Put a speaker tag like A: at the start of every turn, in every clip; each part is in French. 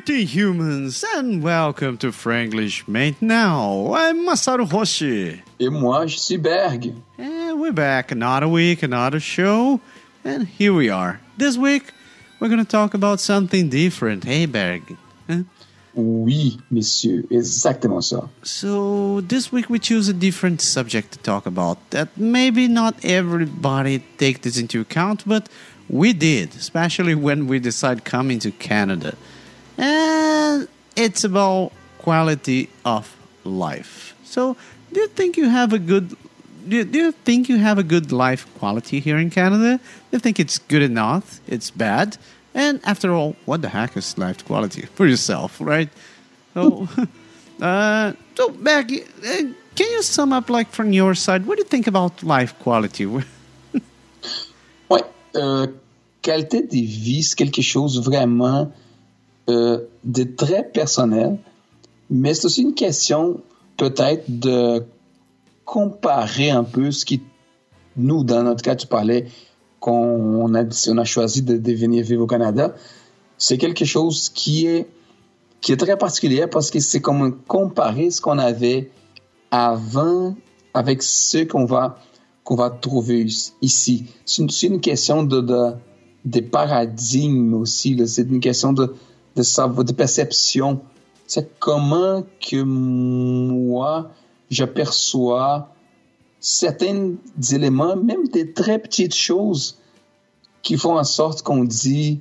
A: Greeting humans and welcome to Franglish Now. I'm Masaru Hoshi.
B: Moi, je suis
A: And we're back another week, another show. And here we are. This week, we're going to talk about something different. Hey, Berg. Huh?
B: Oui, monsieur, exactement ça.
A: So, this week we choose a different subject to talk about that maybe not everybody take this into account, but we did, especially when we decide coming to Canada. And it's about quality of life. So, do you think you have a good do you, do you think you have a good life quality here in Canada? Do you think it's good enough? It's bad? And after all, what the heck is life quality for yourself, right? So, uh, so Maggie, uh, can you sum up, like from your side, what do you think about life quality?
B: ouais, euh, qualité de vie, c'est quelque chose vraiment euh, de très personnel, mais c'est aussi une question peut-être de comparer un peu ce qui, nous, dans notre cas, tu parlais qu'on a, on a choisi de, de venir vivre au Canada, c'est quelque chose qui est, qui est très particulier parce que c'est comme comparer ce qu'on avait avant avec ce qu'on va, qu'on va trouver ici. C'est une, une, question de, de, de paradigme aussi, c'est une question de, de savoir, de perception. C'est comment que moi, j'aperçois certains éléments, même des très petites choses qui font en sorte qu'on dit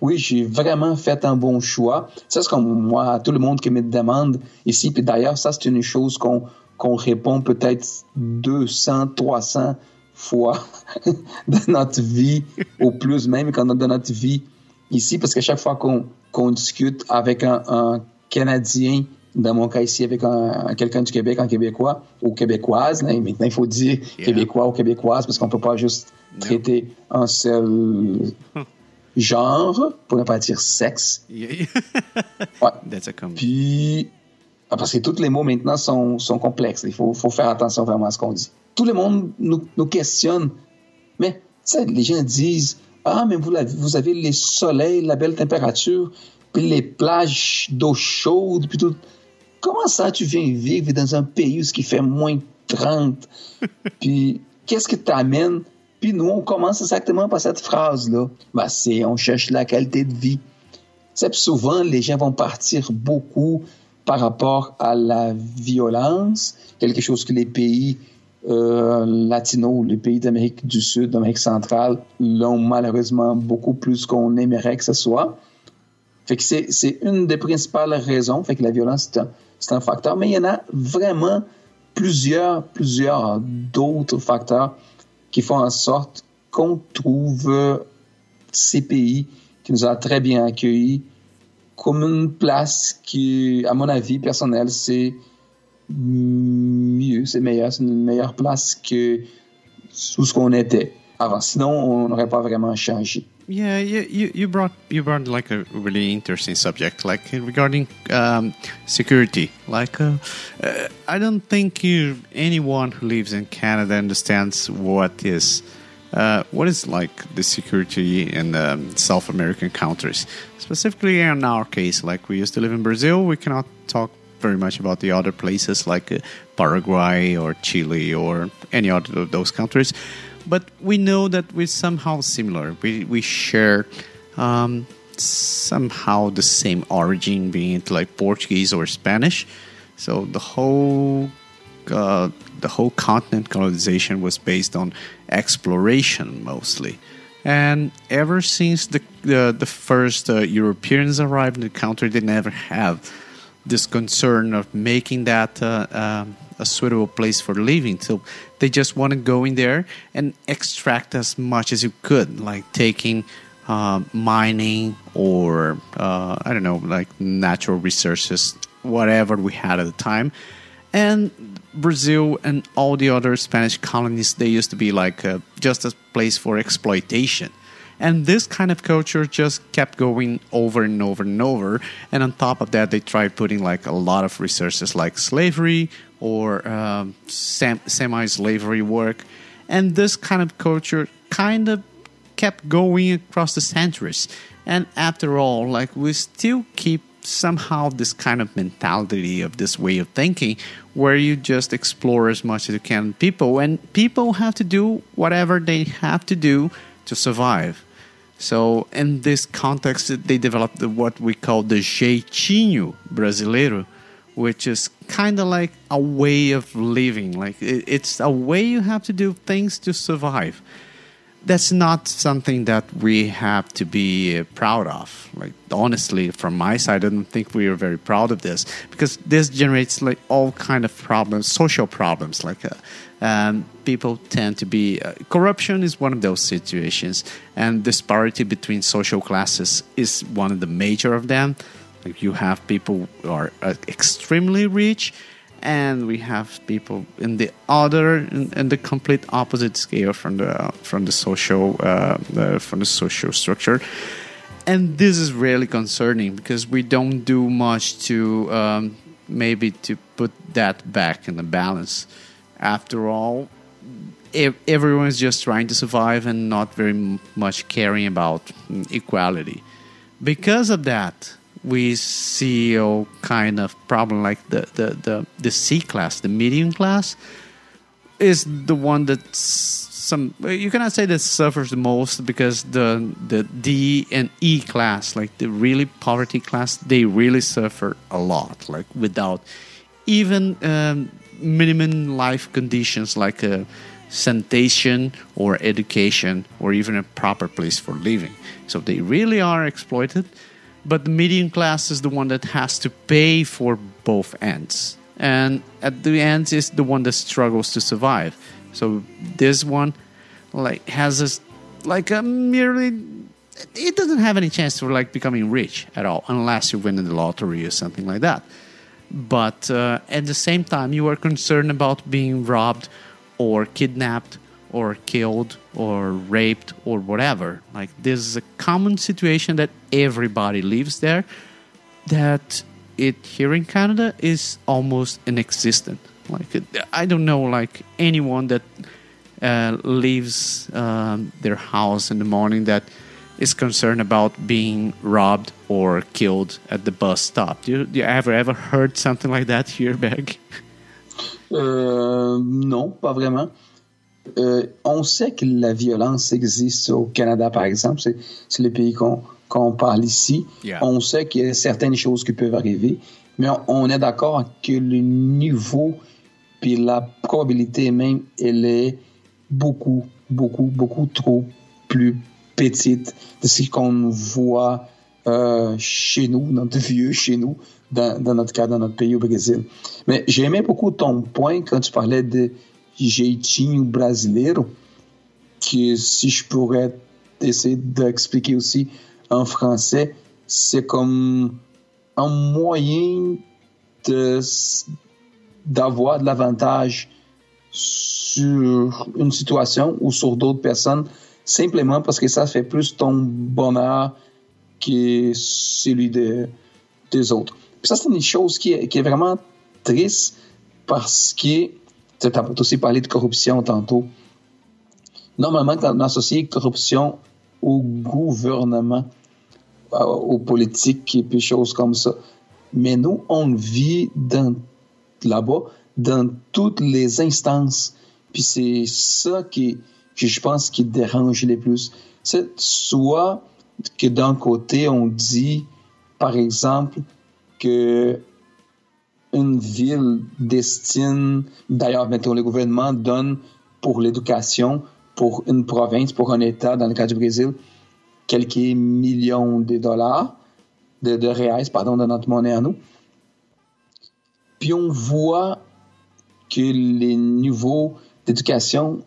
B: oui, j'ai vraiment fait un bon choix. Ça, c'est comme moi, tout le monde qui me demande ici. Puis d'ailleurs, ça, c'est une chose qu'on répond peut-être 200, 300 fois dans notre vie, au plus même quand dans notre vie ici, parce qu'à chaque fois qu'on discute avec un, un Canadien dans mon cas ici avec un, quelqu'un du Québec, un Québécois ou Québécoise. Là, maintenant, il faut dire yeah. Québécois ou Québécoise parce qu'on peut pas juste no. traiter un seul genre, pour ne pas dire sexe.
A: Yeah.
B: ouais.
A: That's a
B: Puis, parce que tous les mots maintenant sont, sont complexes. Il faut, faut faire attention vraiment à ce qu'on dit. Tout le monde nous, nous questionne. Mais, les gens disent, ah, mais vous, vous avez les soleils, la belle température, puis les plages d'eau chaude, puis tout. Comment ça, tu viens vivre dans un pays où il fait moins 30? puis qu'est-ce que t'amène? Puis nous, on commence exactement par cette phrase-là. Ben, c'est on cherche la qualité de vie. C'est souvent, les gens vont partir beaucoup par rapport à la violence, quelque chose que les pays euh, latinos, les pays d'Amérique du Sud, d'Amérique centrale, l'ont malheureusement beaucoup plus qu'on aimerait que ce soit. C'est une des principales raisons. La violence, c'est un, un, facteur. Mais il y en a vraiment plusieurs, plusieurs d'autres facteurs qui font en sorte qu'on trouve ces pays qui nous ont très bien accueillis comme une place qui, à mon avis personnel, c'est mieux, c'est meilleur, c'est une meilleure place que sous ce qu'on était avant. Sinon, on n'aurait pas vraiment changé.
A: Yeah, you, you brought you brought like a really interesting subject, like regarding um, security. Like, uh, uh, I don't think you, anyone who lives in Canada understands what is uh, what is like the security in um, South American countries. Specifically, in our case, like we used to live in Brazil, we cannot talk very much about the other places like uh, Paraguay or Chile or any other of those countries but we know that we're somehow similar. We we share um, somehow the same origin, being it like Portuguese or Spanish. So the whole uh, the whole continent colonization was based on exploration mostly. And ever since the the, the first uh, Europeans arrived in the country, they never have this concern of making that uh, um, a suitable place for living. So they just want to go in there and extract as much as you could, like taking uh, mining or uh, I don't know, like natural resources, whatever we had at the time. And Brazil and all the other Spanish colonies, they used to be like uh, just a place for exploitation. And this kind of culture just kept going over and over and over. And on top of that, they tried putting like a lot of resources like slavery or um, sem- semi slavery work. And this kind of culture kind of kept going across the centuries. And after all, like we still keep somehow this kind of mentality of this way of thinking where you just explore as much as you can people and people have to do whatever they have to do to survive so in this context they developed what we call the jeitinho brasileiro which is kind of like a way of living. Like it's a way you have to do things to survive that's not something that we have to be uh, proud of. Like honestly, from my side, I don't think we are very proud of this because this generates like all kind of problems, social problems. Like uh, um, people tend to be uh, corruption is one of those situations, and disparity between social classes is one of the major of them. Like you have people who are uh, extremely rich and we have people in the other in, in the complete opposite scale from the from the social uh, uh, from the social structure. And this is really concerning because we don't do much to um, maybe to put that back in the balance. After all everyone is just trying to survive and not very much caring about equality. Because of that we see a kind of problem like the, the, the, the C class, the medium class, is the one that some you cannot say that suffers the most because the the D and E class, like the really poverty class, they really suffer a lot, like without even um, minimum life conditions like a sanitation or education or even a proper place for living. So they really are exploited but the medium class is the one that has to pay for both ends. And at the end is the one that struggles to survive. So this one like has a like a merely it doesn't have any chance for like becoming rich at all unless you win in the lottery or something like that. But uh, at the same time you are concerned about being robbed or kidnapped or killed or raped or whatever. Like this is a common situation that everybody lives there. That it here in Canada is almost inexistent. Like I don't know like anyone that uh, leaves um, their house in the morning that is concerned about being robbed or killed at the bus stop. Do you, do you ever ever heard something like that here, Beg?
B: Uh, non, pas vraiment. Euh, on sait que la violence existe au Canada, par exemple. C'est le pays qu'on parle ici. On sait qu'il y a certaines choses qui peuvent arriver, mais on, est d'accord que le niveau puis la probabilité même, elle est beaucoup, beaucoup, beaucoup trop plus petite de ce qu'on voit euh, chez nous, notre vieux chez nous, dans, dans, notre cas, dans notre pays au Brésil. Mais j'aimais beaucoup ton point quand tu parlais de jeitinho brasileiro, que si je pourrais essayer d'expliquer aussi en français, c'est comme un moyen de d'avoir de l'avantage sur une situation ou sur d'autres personnes simplement parce que ça fait plus ton bonheur que celui de, des autres. ça, c'est une chose qui est, qui est vraiment triste parce que tu as aussi parlé de corruption tantôt. Normalement, on associe corruption au gouvernement, aux politiques et puis choses comme ça. Mais nous, on vit là-bas dans toutes les instances. Puis c'est ça qui, que je pense qui dérange les plus. C'est soit que d'un côté, on dit, par exemple, que une ville destine, d'ailleurs, maintenant le gouvernement donne pour l'éducation, pour une province, pour un État, dans le cas du Brésil, quelques millions de dollars, de, de reais, pardon, de notre monnaie à nous. Puis on voit que les niveaux d'éducation,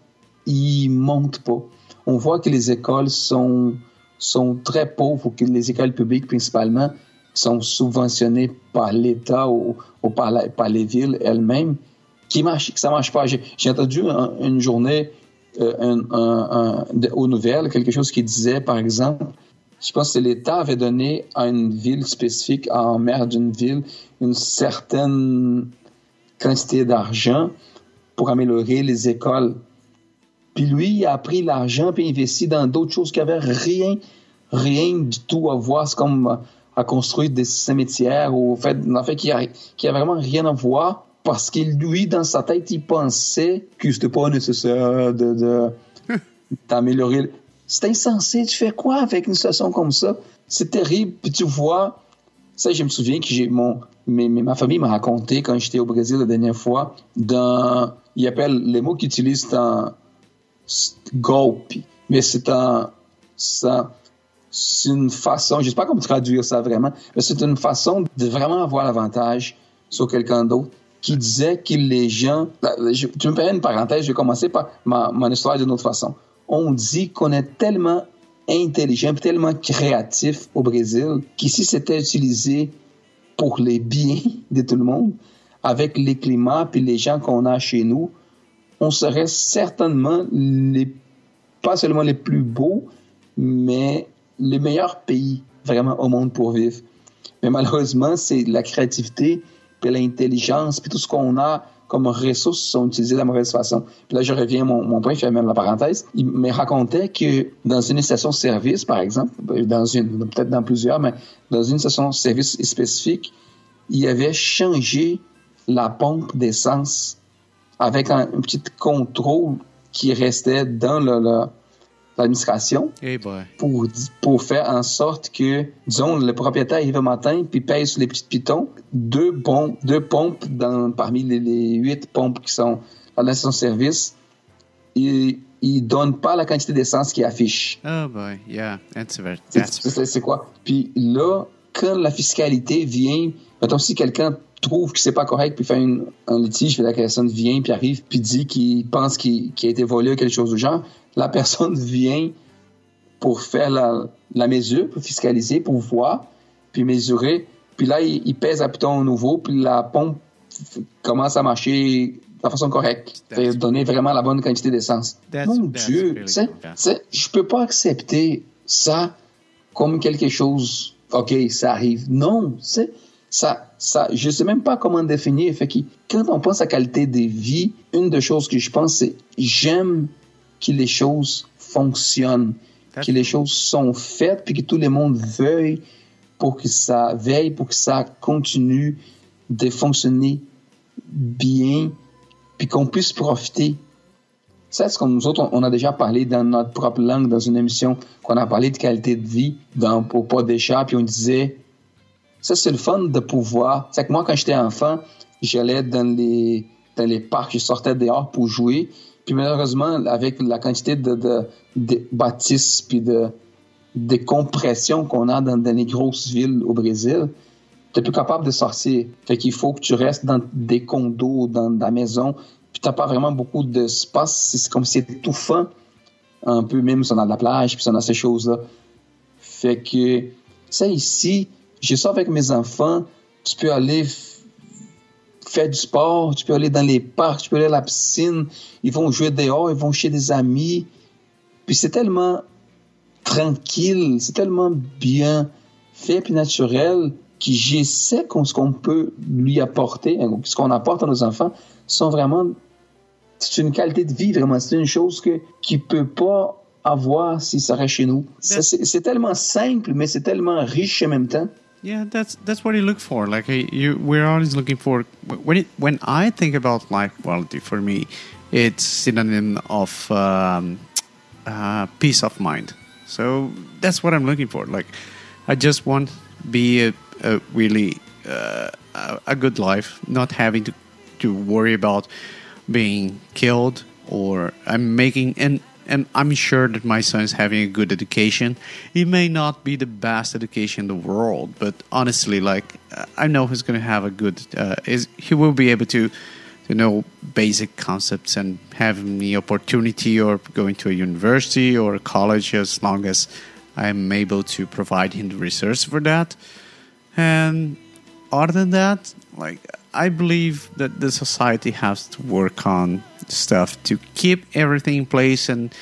B: ils montent pas. On voit que les écoles sont, sont très pauvres, que les écoles publiques principalement, sont subventionnés par l'État ou, par, les villes elles-mêmes, qui marche, ça marche pas. J'ai entendu une journée euh, aux nouvelles quelque chose qui disait, par exemple, je pense que l'État avait donné à une ville spécifique, en maire d'une ville, une certaine quantité d'argent pour améliorer les écoles Puis lui, il a pris l'argent puis investi dans d'autres choses qui avaient rien, rien du tout à voir. C'est comme à construire des cimetières ou fait, en fait, qui a, qui a vraiment rien à voir parce que lui, dans sa tête, il pensait que c'était pas nécessaire de, d'améliorer. C'est insensé. Tu fais quoi avec une situation comme ça? C'est terrible. Puis tu vois, ça, je me souviens que j'ai mon, ma famille m'a raconté quand j'étais au Brésil la dernière fois, dans, il appelle les mots qu'ils utilisent un golpe, mais c'est un, c'est une façon, je sais pas comment traduire ça vraiment, mais c'est une façon de vraiment avoir l'avantage sur quelqu'un d'autre qui disait que les gens, tu me permets une parenthèse, je vais commencer par ma, mon histoire d'une autre façon. On dit qu'on est tellement intelligent, tellement créatif au Brésil, qu'ici c'était utilisé pour les biens de tout le monde, avec les climats puis les gens qu'on a chez nous, on serait certainement les, pas seulement les plus beaux, mais les meilleurs pays vraiment au monde pour vivre. Mais malheureusement, c'est la créativité, puis l'intelligence, puis tout ce qu'on a comme ressources sont utilisées de la mauvaise façon. Puis là, je reviens à mon, point, je fais même la parenthèse. Il me racontait que dans une station-service, par exemple, dans une, peut-être dans plusieurs, mais dans une station-service spécifique, il avait changé la pompe d'essence avec un, petit contrôle qui restait dans le, l'administration pour, pour faire en sorte que, disons, le propriétaire arrive le matin puis paye sur les petits pitons deux, pompes, deux pompes dans, parmi les, huit pompes qui sont à la service. Et il donne pas la quantité d'essence qu'il affiche.
A: Oh boy, yeah, that's very.
B: C'est quoi? Puis là, quand la fiscalité vient, mettons si quelqu'un trouve que c'est pas correct puis fait un litige puis la personne vient puis arrive puis dit qu'il pense qu'il a été volé ou quelque chose du genre, la personne vient pour faire la, mesure, pour fiscaliser, pour voir, puis mesurer. Puis là, il, pèse à piton nouveau, puis la pompe commence à marcher de façon correcte. donner vraiment la bonne quantité d'essence. Mon Dieu, really je peux pas accepter ça comme quelque chose, OK, ça arrive. Non, c'est ça, ça, je sais même pas comment définir. Fait que quand on pense à qualité de vie, une des choses que je pense, c'est j'aime que les choses fonctionnent, que les choses sont faites, puis que tout le monde veuille pour que ça veille, pour que ça continue de fonctionner bien, puis qu'on puisse profiter. Ça, c'est comme nous autres, on a déjà parlé dans notre propre langue, dans une émission, qu'on a parlé de qualité de vie dans, pour pas chats, puis on disait, ça, c'est le fun de pouvoir. C'est que moi, quand j'étais enfant, j'allais dans les, dans les parcs, je sortais dehors pour jouer, puis malheureusement, avec la quantité de, bâtisses puis de, de compression qu'on a dans, les grosses villes au Brésil, tu n'es plus capable de sortir. Fait qu'il faut que tu restes dans des condos, dans ta maison, puis tu n'as pas vraiment beaucoup d'espace. C'est comme si c'était étouffant, un peu, même si on a de la plage, puis si on a ces choses-là. Fait que, ça ici, je sors avec mes enfants, tu peux aller faire du sport, tu peux aller dans les parcs, tu peux aller à la piscine, ils vont jouer dehors, ils vont chez des amis. Puis c'est tellement tranquille, c'est tellement bien fait puis naturel que je sais ce qu'on peut lui apporter, hein, ce qu'on apporte à nos enfants, sont vraiment c'est une qualité de vie vraiment, c'est une chose que qui peut pas avoir s'il serait chez nous. C'est tellement simple, mais c'est tellement riche en même temps.
A: Yeah, that's that's what you look for. Like you, we're always looking for when it when I think about life quality for me, it's synonym of um, uh, peace of mind. So that's what I'm looking for. Like I just want be a, a really uh, a good life, not having to to worry about being killed or I'm making and and I'm sure that my son is having a good education. It may not be the best education in the world, but honestly, like I know he's going to have a good. Uh, is he will be able to to know basic concepts and having the opportunity or going to a university or a college as long as I'm able to provide him the resource for that. And other than that, like I believe that the society has to work on stuff to keep everything in place and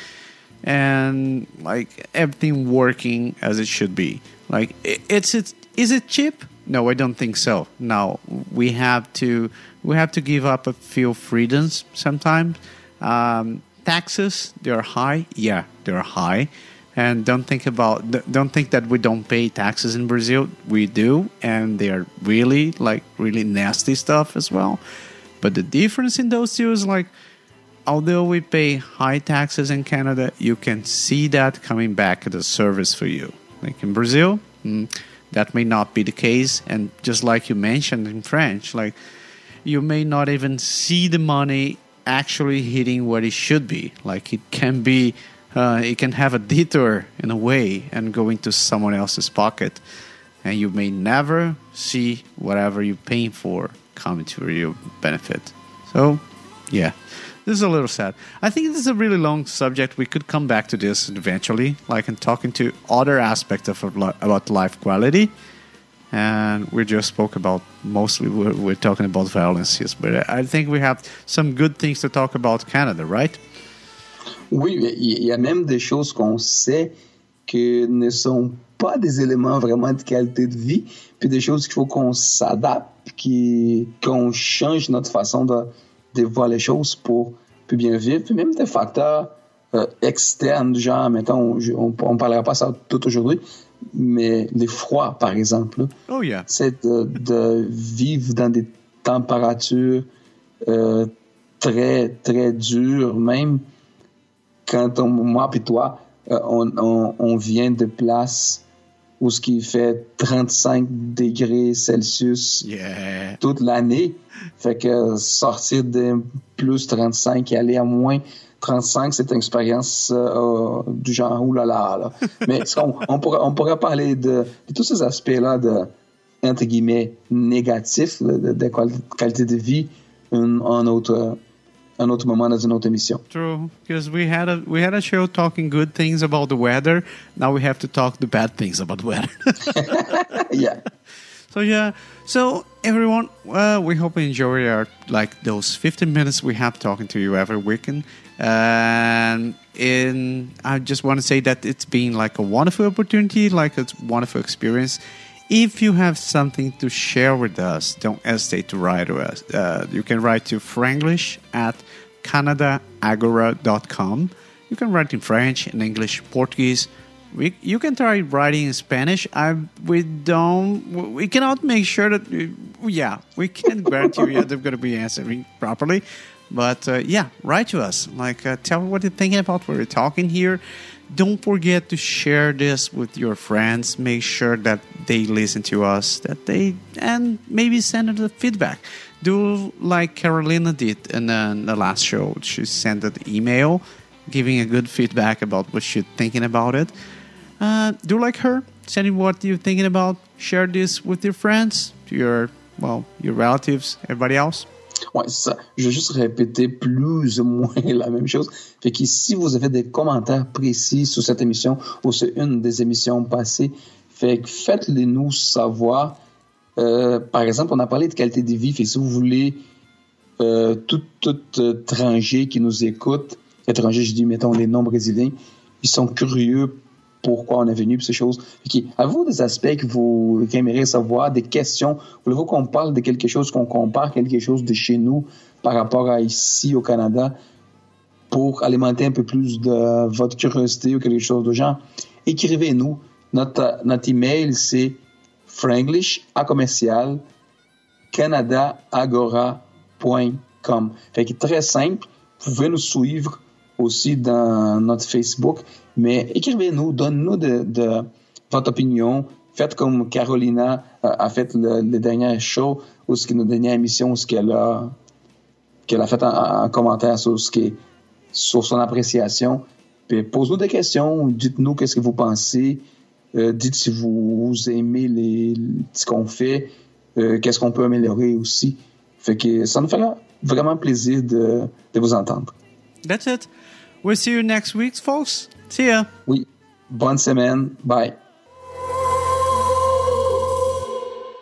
A: and like everything working as it should be. Like it's it's is it cheap? No, I don't think so. Now we have to we have to give up a few freedoms sometimes um, taxes they're high. Yeah, they're high. And don't think about don't think that we don't pay taxes in Brazil. We do, and they're really like really nasty stuff as well. But the difference in those two is like although we pay high taxes in Canada, you can see that coming back as a service for you. Like in Brazil, mm, that may not be the case. And just like you mentioned in French, like you may not even see the money actually hitting what it should be. Like it can be, uh, it can have a detour in a way and go into someone else's pocket. And you may never see whatever you're paying for coming to your benefit. So, yeah. This is a little sad. I think this is a really long subject. We could come back to this eventually, like in talking to other aspects of about life quality. And we just spoke about mostly we're, we're talking about violence, yes, but I think we have some good things to talk about Canada, right?
B: Oui, il y a même des choses qu'on sait que ne sont pas des éléments vraiment de qualité de vie, puis des choses qu'il faut qu'on s'adapte, qu'on change notre façon de, de voir les choses pour plus bien vivre, puis même des facteurs euh, externes, genre, mettons, on ne parlera pas ça tout aujourd'hui, mais les froids, par exemple.
A: Oh, yeah.
B: C'est de, vivre dans des températures euh, très, très dures, même quand on, moi et toi, euh, on, on, on, vient de places où ce qui fait 35 degrés Celsius toute l'année. Fait que sortir de plus 35 et aller à moins 35, c'est une expérience euh, du genre oulala. Là. Mais on, on, pourrait, on pourrait parler de, tous ces aspects-là de, entre guillemets, négatifs de, de, qualité de vie en autre, moment dans une autre émission.
A: True, because we had a we had a show talking good things about the weather. Now we have to talk the bad things about the weather.
B: yeah.
A: So yeah, so everyone, uh, we hope you enjoy our like those 15 minutes we have talking to you every weekend. And in, I just want to say that it's been like a wonderful opportunity, like a wonderful experience. If you have something to share with us, don't hesitate to write to us. Uh, you can write to franglish at canadaagora.com. You can write in French, in English, Portuguese. We, you can try writing in Spanish. I we don't we cannot make sure that we, yeah we can't guarantee you they're going to be answering properly, but uh, yeah, write to us. Like uh, tell me what you're thinking about what we're talking here. Don't forget to share this with your friends. Make sure that they listen to us, that they and maybe send us a feedback. Do like Carolina did in the, in the last show. She sent an email giving a good feedback about what she's thinking about it. Uh, do like her, sending what you're thinking about. Share this with your friends, your well, your relatives, everybody else.
B: Ouais, c'est ça. Je vais juste répéter plus ou moins la même chose. Fait que si vous avez des commentaires précis sur cette émission ou sur une des émissions passées, fait que faites-les nous savoir. Euh, par exemple, on a parlé de qualité de vie. Fait si vous voulez euh, tout, tout étranger qui nous écoute, étranger, je dis, mettons, les non-brésiliens, ils sont curieux pourquoi on est venu, ces choses. Avez-vous des aspects que vous aimeriez savoir, des questions? Voulez-vous qu'on parle de quelque chose, qu'on compare quelque chose de chez nous par rapport à ici au Canada pour alimenter un peu plus de votre curiosité ou quelque chose de genre? Écrivez-nous. Notre, notre email, c'est franglish à commercial canadaagora.com. Fait que très simple. Vous pouvez nous suivre aussi dans notre Facebook. Mais écrivez-nous, donnez-nous de, votre opinion. Faites comme Carolina a, fait le, dernier show ou ce qui nous dernière émission, ce qu'elle a qu'elle a fait en, commentaire sur ce qui sur son appréciation. Puis posez-nous des questions, dites-nous qu'est-ce que vous pensez, euh, dites si vous, aimez ce qu'on fait, euh, qu'est-ce qu'on peut améliorer aussi. Fait que ça nous fera vraiment plaisir de vous entendre.
A: That's it. We'll see you next week, folks. See ya.
B: Oui. Bonne semaine. Bye.